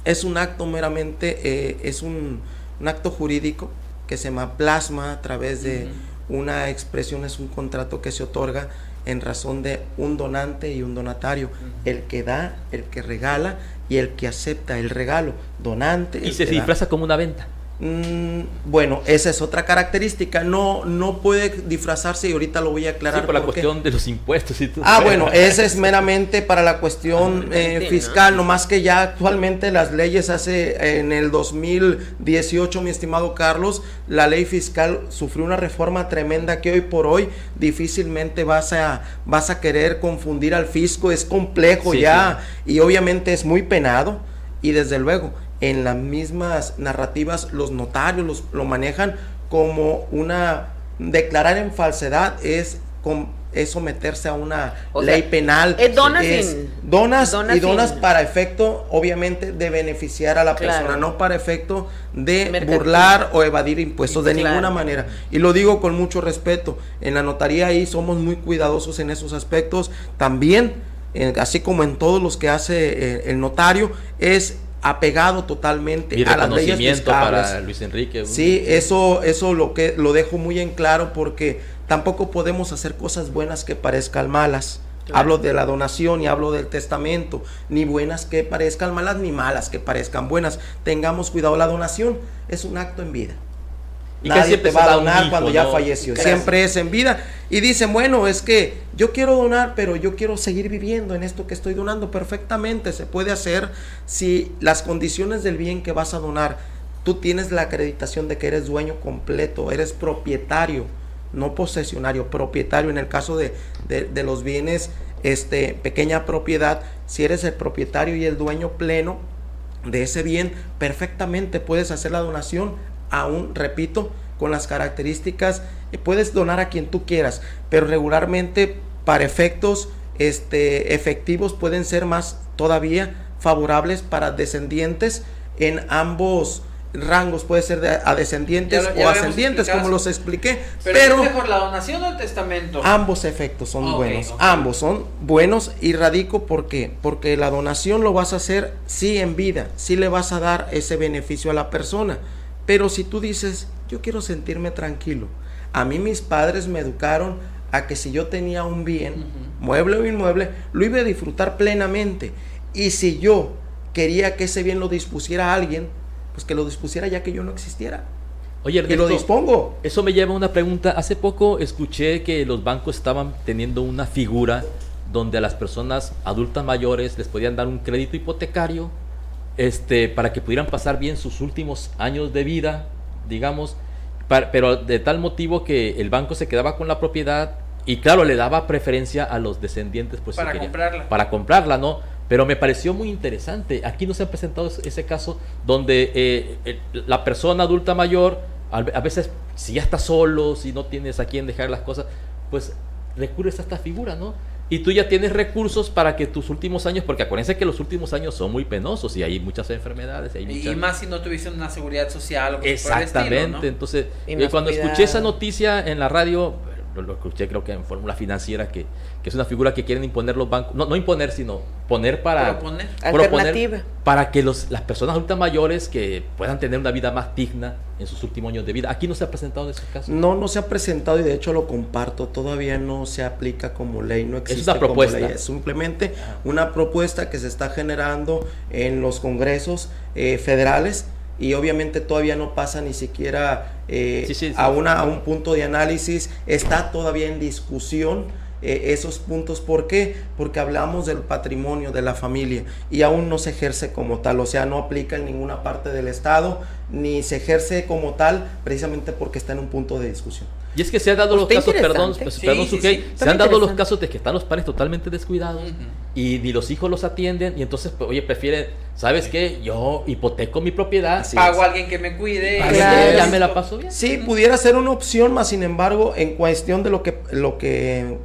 es un acto meramente, eh, es un, un acto jurídico que se ma- plasma a través de una expresión, es un contrato que se otorga en razón de un donante y un donatario, el que da, el que regala y el que acepta el regalo, donante. Y se da. disfraza como una venta. Mm, bueno, esa es otra característica. No, no puede disfrazarse y ahorita lo voy a aclarar. Sí, por la cuestión de los impuestos y todo. Ah, bueno, ese es meramente para la cuestión eh, Sí, ¿no? fiscal, no más que ya actualmente las leyes hace en el 2018, mi estimado Carlos, la ley fiscal sufrió una reforma tremenda que hoy por hoy difícilmente vas a vas a querer confundir al fisco, es complejo Sí, ya y obviamente es muy penado y desde luego en las mismas narrativas los notarios los, lo manejan como una declarar en falsedad es com- es someterse a una O sea, ley penal es donas es donas donas y donas sin- para efecto obviamente de beneficiar a la Claro. persona no para efecto de Mercantil. burlar o evadir impuestos de Claro. ninguna manera y lo digo con mucho respeto en la notaría ahí somos muy cuidadosos en esos aspectos también eh, así como en todos los que hace eh, el notario es apegado totalmente Y a las leyes para Luis Enrique. Sí, eso, eso lo que lo dejo muy en claro porque tampoco podemos hacer cosas buenas que parezcan malas. Hablo de la donación y hablo del testamento, ni buenas que parezcan malas, ni malas que parezcan buenas. Tengamos cuidado, la donación es un acto en vida. Y Nadie te va a donar hijo, cuando ya falleció, Gracias. siempre es en vida. Y dicen, bueno, es que yo quiero donar, pero yo quiero seguir viviendo en esto que estoy donando. Perfectamente se puede hacer si las condiciones del bien que vas a donar, tú tienes la acreditación de que eres dueño completo, eres propietario, no posesionario, propietario en el caso de, de- de los bienes, este, pequeña propiedad, si eres el propietario y el dueño pleno de ese bien, perfectamente puedes hacer la donación, aún, repito, con las características, eh, puedes donar a quien tú quieras, pero regularmente para efectos este, efectivos pueden ser más todavía favorables para descendientes en ambos rangos, puede ser de, a descendientes Ya lo- ya o ascendientes, como los expliqué, Pero, pero, ¿qué es mejor, la donación o el testamento? Ambos efectos son buenos, ambos son buenos y radico porque porque la donación lo vas a hacer sí en vida, sí le vas a dar ese beneficio a la persona, pero si tú dices, yo quiero sentirme tranquilo. A mí mis padres me educaron a que si yo tenía un bien, mueble o inmueble, lo iba a disfrutar plenamente. Y si yo quería que ese bien lo dispusiera alguien, pues que lo dispusiera ya que yo no existiera. Oye, Y lo Ernesto, dispongo. Eso me lleva a una pregunta. Hace poco escuché que los bancos estaban teniendo una figura donde a las personas adultas mayores les podían dar un crédito hipotecario este, para que pudieran pasar bien sus últimos años de vida, digamos, pero de tal motivo que el banco se quedaba con la propiedad y claro, le daba preferencia a los descendientes pues, si Para querían- comprarla. Para comprarla, ¿no? Pero me pareció muy interesante. Aquí no se ha presentado ese- caso donde eh, la persona adulta mayor, a a veces si ya está solo, si no tienes a quién dejar las cosas, pues recurres a esta figura, ¿no? Y tú ya tienes recursos para que tus últimos años, porque acuérdense que los últimos años son muy penosos y hay muchas enfermedades. Hay Y, muchas- y más si no tuviste una seguridad social o cosas por el Exactamente, estilo, ¿no? entonces Y eh, cuando cuidado. escuché esa noticia en la radio, lo, lo escuché creo que en Fórmula Financiera, que, que es una figura que quieren imponer los bancos, no, no imponer, sino poner para... Proponer. Para que los, las personas adultas mayores que puedan tener una vida más digna en sus últimos años de vida. Aquí no se ha presentado ese caso. No, no se ha presentado y de hecho lo comparto. Todavía no se aplica como ley, no existe una como propuesta. ley. Es simplemente una propuesta que se está generando en los congresos eh, federales y obviamente todavía no pasa ni siquiera eh, A, una, a un punto de análisis, está todavía en discusión. Eh, esos puntos. ¿Por qué? Porque hablamos del patrimonio de la familia y aún no se ejerce como tal, o sea, no aplica en ninguna parte del Estado, ni se ejerce como tal precisamente porque está en un punto de discusión. Y es que se han dado los casos, perdón, pues, perdón se han dado los casos de que están los padres totalmente descuidados y ni los hijos los atienden y entonces, pues, oye, prefieren, ¿sabes qué? Yo hipoteco mi propiedad. Pago a alguien que me cuide. ya me la paso bien. Sí, pudiera ser una opción, más sin embargo, en cuestión de lo que, lo que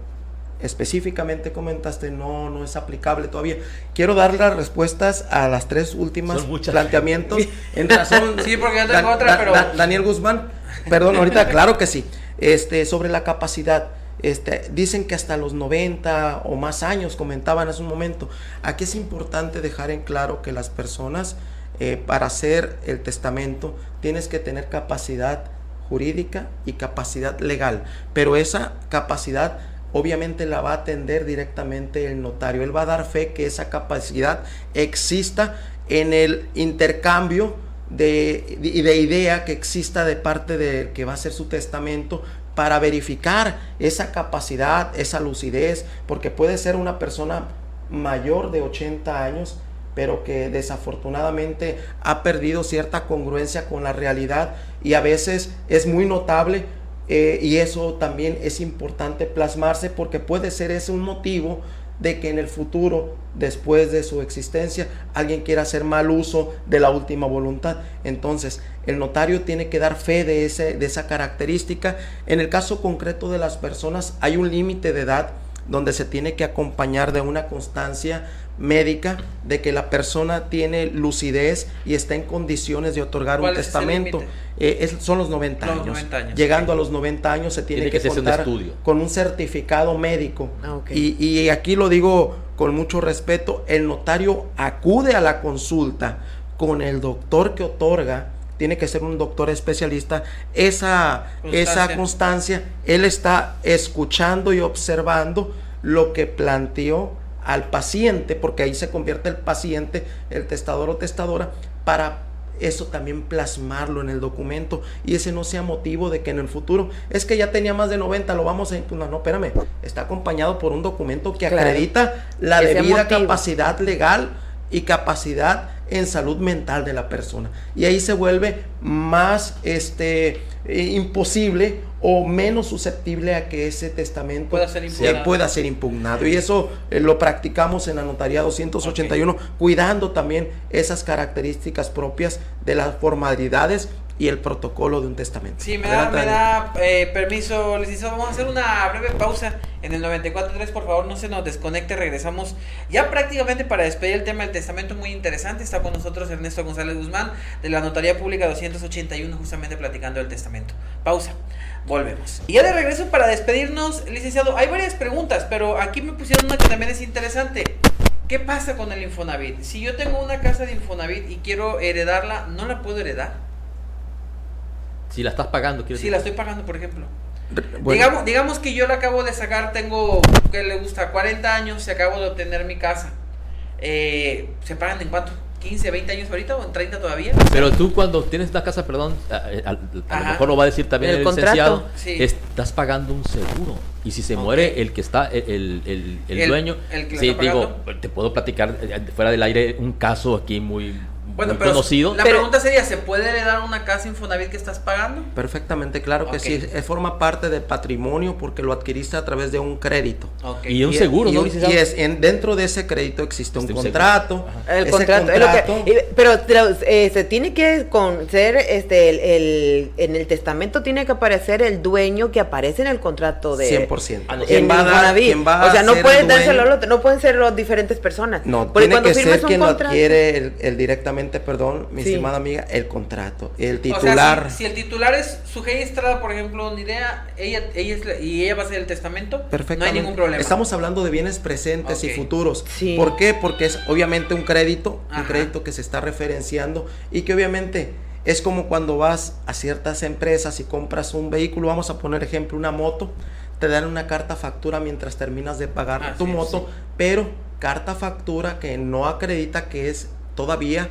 específicamente comentaste no, no es aplicable todavía. Quiero dar las respuestas a las tres últimas planteamientos. *laughs* En razón, sí, porque yo tengo otra, pero... Daniel Guzmán, perdón, ahorita, claro que sí. Este, sobre la capacidad. Este, dicen que hasta los 90 o más años, comentaban hace un momento. Aquí es importante dejar en claro que las personas, eh, para hacer el testamento, tienes que tener capacidad jurídica y capacidad legal. Pero esa capacidad obviamente la va a atender directamente el notario. Él va a dar fe que esa capacidad exista en el intercambio de, de idea que exista de parte de que va a ser su testamento para verificar esa capacidad, esa lucidez, porque puede ser una persona mayor de 80 años, pero que desafortunadamente ha perdido cierta congruencia con la realidad y a veces es muy notable eh, y eso también es importante plasmarse porque puede ser ese un motivo de que en el futuro, después de su existencia, alguien quiera hacer mal uso de la última voluntad. Entonces, el notario tiene que dar fe de, ese, de esa característica. En el caso concreto de las personas, hay un límite de edad donde se tiene que acompañar de una constancia médica de que la persona tiene lucidez y está en condiciones de otorgar un testamento. Eh, son los 90, años. Llegando a los 90 años se tiene, que, contar con un certificado médico. Ah, y, y aquí lo digo con mucho respeto, el notario acude a la consulta con el doctor que otorga tiene que ser un doctor especialista, esa esa constancia, él está escuchando y observando lo que planteó al paciente, porque ahí se convierte el paciente, el testador o testadora, para eso también plasmarlo en el documento. Y ese no sea motivo de que en el futuro es que ya tenía más de 90, lo vamos a impugnar. No, espérame, está acompañado por un documento que acredita la debida capacidad legal y capacidad en salud mental de la persona. Y ahí se vuelve más este, eh, imposible o menos susceptible a que ese testamento pueda ser impugnado. pueda ser impugnado. Y eso eh, lo practicamos en la notaría 281, cuidando también esas características propias de las formalidades y el protocolo de un testamento. Sí, me da, me da eh, permiso, licenciado. Vamos a hacer una breve pausa en el 94.3. Por favor, no se nos desconecte. Regresamos ya prácticamente para despedir el tema del testamento. Muy interesante. Está con nosotros Ernesto González Guzmán de la Notaría Pública 281, justamente platicando del testamento. Pausa. Volvemos. Y ya de regreso para despedirnos, licenciado. Hay varias preguntas, pero aquí me pusieron una que también es interesante. ¿Qué pasa con el Infonavit? Si yo tengo una casa de Infonavit y quiero heredarla, ¿no la puedo heredar? Si la estás pagando, quiero Si la estoy pagando, por ejemplo. Digamos, digamos que yo la acabo de sacar, tengo, ¿qué le gusta? 40 años, se acabo de obtener mi casa. Eh, ¿Se pagan en cuánto? 15, 20 años ahorita o en 30 todavía. Pero tú cuando tienes una casa, perdón, a, lo mejor lo va a decir también el, licenciado, estás pagando un seguro. Y si se muere el que está, el, el, el dueño, sí, digo, te puedo platicar eh, fuera del aire un caso aquí muy bueno, pero conocido. La pregunta sería, ¿se puede heredar una casa Infonavit que estás pagando? Perfectamente, claro que sí. forma parte del patrimonio porque lo adquiriste a través de un crédito. Y un seguro, ¿no? Y es, en, dentro de ese crédito existe un contrato. El contrato, pero, eh, se tiene que con ser, este, el, en el testamento tiene que aparecer el dueño que aparece en el contrato de... 100%. Ah, ¿Quién va, a dar, o sea, no pueden dárselo, no pueden ser los diferentes personas. No, tiene que ser quien lo adquiere el directamente perdón, mi estimada amiga, el contrato, el titular. si, el titular es su Estrada, por ejemplo, ni idea, ella, ella y ella va a hacer el testamento, no hay ningún problema. Estamos hablando de bienes presentes y futuros. ¿Por qué? Porque es obviamente un crédito, un crédito que se está referenciando y que obviamente es como cuando vas a ciertas empresas y compras un vehículo, vamos a poner ejemplo, una moto, te dan una carta factura mientras terminas de pagar tu moto, pero carta factura que no acredita que es todavía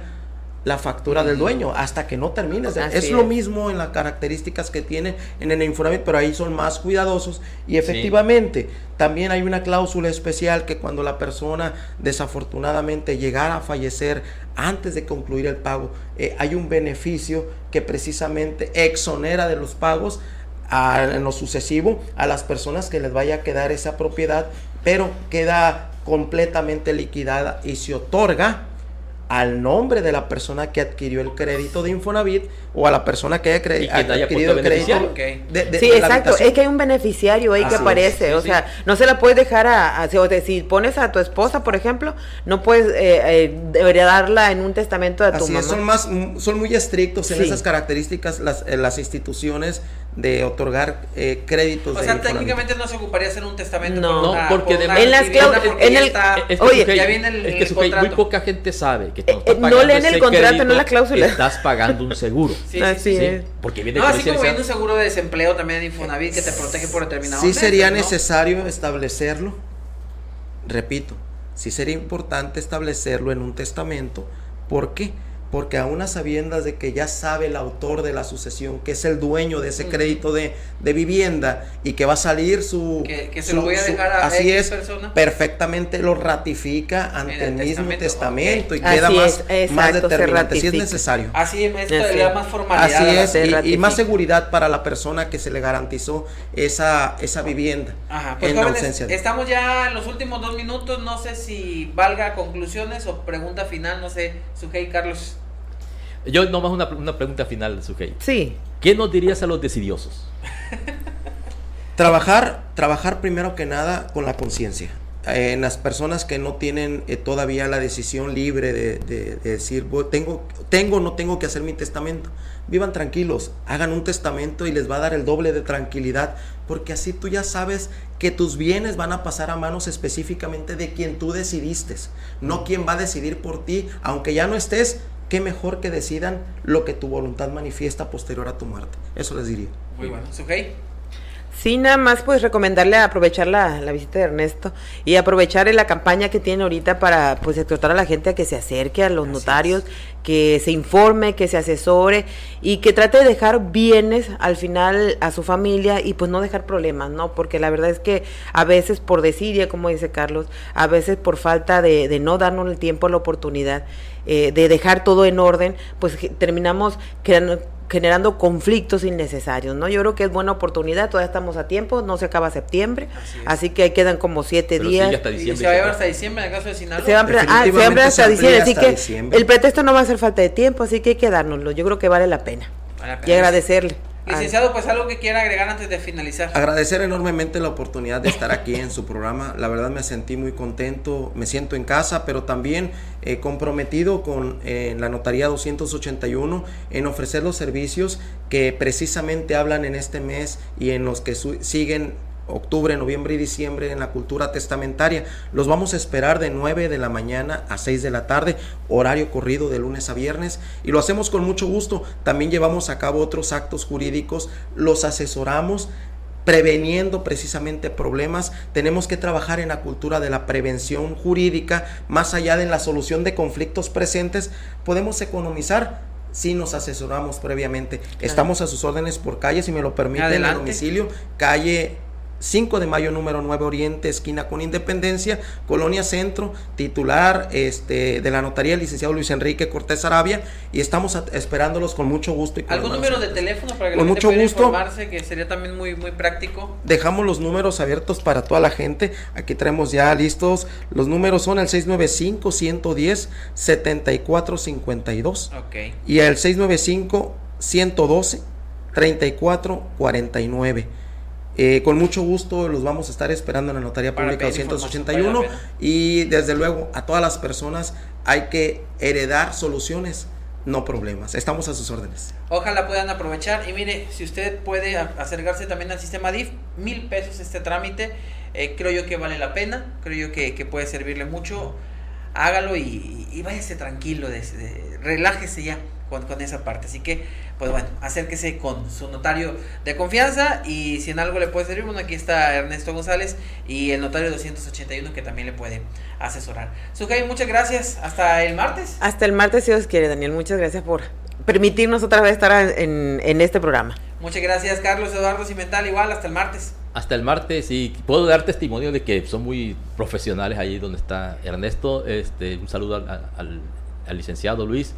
la factura del dueño hasta que no termines. Así es, lo mismo en las características que tiene en el Infonavit, pero ahí son más cuidadosos. Y efectivamente también hay una cláusula especial que cuando la persona desafortunadamente llegara a fallecer antes de concluir el pago, eh, hay un beneficio que precisamente exonera de los pagos a- en lo sucesivo a las personas que les vaya a quedar esa propiedad, pero queda completamente liquidada y se otorga al nombre de la persona que adquirió el crédito de Infonavit o a la persona que haya, haya adquirido el crédito de, de- Sí, de exacto. Es que hay un beneficiario ahí Así que aparece. sí, o sí. sea, no se la puedes dejar a, a- si, o sea, si pones a tu esposa, por ejemplo, no puedes eh, eh, debería darla en un testamento de tu Así mamá. es, son más, son muy estrictos en Sí. esas características las, eh, las instituciones de otorgar eh, créditos. O de sea, Infonavit. técnicamente no se ocuparía hacer un testamento No. por No, una, porque por una de- En las en el- está- Es que, Oye, ya viene el- es que el muy contrato. poca gente sabe que Eh, eh, no leen el contrato, crédito, no la cláusula. Estás pagando un seguro. Sí, sí, Así sí. es. Porque viene No, así como viene un seguro de desempleo también de Infonavit que te protege por determinado Sí sería necesario establecerlo, repito, sí sería importante establecerlo en un testamento. ¿Por qué? Porque a unas sabiendas de que ya sabe el autor de la sucesión, que es el dueño de ese Ujú. crédito de, de vivienda y que va a salir su... Que- que se su- lo voy a su- dejar a Así X es, persona. perfectamente lo ratifica ante el, el mismo testamento, testamento y queda más, es, más exacto, determinante, si es necesario. Así es, esto Así le da es. más formalidad. Así es, y- más seguridad para la persona que se le garantizó esa, esa vivienda Ajá, pues en la jóvenes, ausencia de... estamos ya en los últimos dos minutos, no sé si valga conclusiones o pregunta final, no sé, Sujei Carlos. Yo nomás una, una pregunta final, Sujei. Sí. ¿Qué nos dirías a los decidiosos? *laughs* Trabajar, trabajar primero que nada con la conciencia. Eh, en las personas que no tienen eh, todavía la decisión libre de, de- de decir, "Voy- tengo, tengo o no tengo que hacer mi testamento. Vivan tranquilos, hagan un testamento y les va a dar el doble de tranquilidad, porque así tú ya sabes que tus bienes van a pasar a manos específicamente de quien tú decidiste, no quien va a decidir por ti, aunque ya no estés, qué mejor que decidan lo que tu voluntad manifiesta posterior a tu muerte. Eso les diría. Muy bueno, Sujei. Sí, nada más pues recomendarle aprovechar la, la visita de Ernesto y aprovechar la campaña que tiene ahorita para pues exhortar a la gente a que se acerque a los Así notarios, que se informe, que se asesore y que trate de dejar bienes al final a su familia y pues no dejar problemas, ¿no? Porque la verdad es que a veces por desidia, como dice Carlos, a veces por falta de, de no darnos el tiempo, la oportunidad eh, de dejar todo en orden, pues terminamos creando generando conflictos innecesarios, ¿no? Yo creo que es buena oportunidad, todavía estamos a tiempo, no se acaba septiembre, Así que ahí quedan como siete Pero días. sigue hasta Y diciembre. se va a llevar hasta diciembre en el caso de Sinaloa. Se va a ampliar- ah, se va a ampliar Definitivamente hasta amplía diciembre, así hasta que diciembre. el pretexto no va a ser falta de tiempo, así que hay que dárnoslo. Yo creo que vale la pena. Vale la Y pena. agradecerle. Licenciado, pues algo que quiera agregar antes de finalizar. Agradecer enormemente la oportunidad de estar aquí en su programa. La verdad me sentí muy contento, me siento en casa, pero también eh, comprometido con eh, la Notaría 281 en ofrecer los servicios que precisamente hablan en este mes y en los que siguen octubre, noviembre y diciembre en la cultura testamentaria. Los vamos a esperar de 9 de la mañana a 6 de la tarde, horario corrido de lunes a viernes y lo hacemos con mucho gusto. También llevamos a cabo otros actos jurídicos, los asesoramos preveniendo precisamente problemas. Tenemos que trabajar en la cultura de la prevención jurídica, más allá de la solución de conflictos presentes, podemos economizar si nos asesoramos previamente. Estamos a sus órdenes por calle, si me lo permiten, en el domicilio, calle 5 de mayo número 9 Oriente, esquina con Independencia, Colonia Centro, titular este, de la notaría, el licenciado Luis Enrique Cortés Arabia, y estamos esperándolos con mucho gusto. Y con ¿Algún número de teléfono para que Con la gente mucho pueda gusto. informarse, que sería también muy, muy práctico? Dejamos los números abiertos para toda la gente. Aquí traemos ya listos. Los números son el 695-110-7452 Ok. y el 695-112-3449. Eh, con mucho gusto los vamos a estar esperando en la Notaría Para Pública pedir 281 información, vale la y desde luego a todas las personas hay que heredar soluciones, no problemas. Estamos a sus órdenes. Ojalá puedan aprovechar. Y mire, si usted puede acercarse también al sistema DIF, mil pesos este trámite, eh, creo yo que vale la pena, creo yo que, que puede servirle mucho. Hágalo y, y váyase tranquilo, de- relájese ya con, con, esa parte. Así que, pues bueno, acérquese con su notario de confianza y si en algo le puede servir, bueno, aquí está Ernesto González y el notario 281 que también le puede asesorar. Sujay, muchas gracias. Hasta el martes. Hasta el martes, si Dios quiere, Daniel. Muchas gracias por permitirnos otra vez estar en, en este programa. Muchas gracias, Carlos Eduardo Cimental. Igual, hasta el martes. Hasta el martes y puedo dar testimonio de que son muy profesionales ahí donde está Ernesto. Este, un saludo al, al, al licenciado Luis.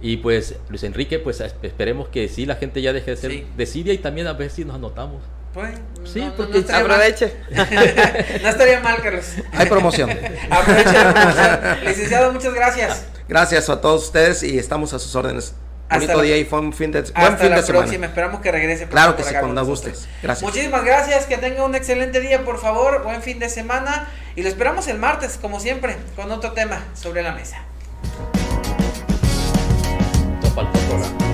Y pues Luis Enrique, pues esperemos que sí la gente ya deje de ser sí. desidia y también a ver si nos anotamos. Pues, sí, no, porque no aproveche. *laughs* no estaría mal, Carlos. Hay promoción. *laughs* Aproveche la promoción. Licenciado, muchas gracias. Gracias a todos ustedes y estamos a sus órdenes. Bonito la, día y buen fin de, hasta buen fin la de semana. próxima. Esperamos que regrese. Claro que sí, cuando guste. Gracias. Muchísimas gracias. Que tenga un excelente día, por favor. Buen fin de semana. Y lo esperamos el martes, como siempre, con otro tema sobre la mesa. Falta Programa.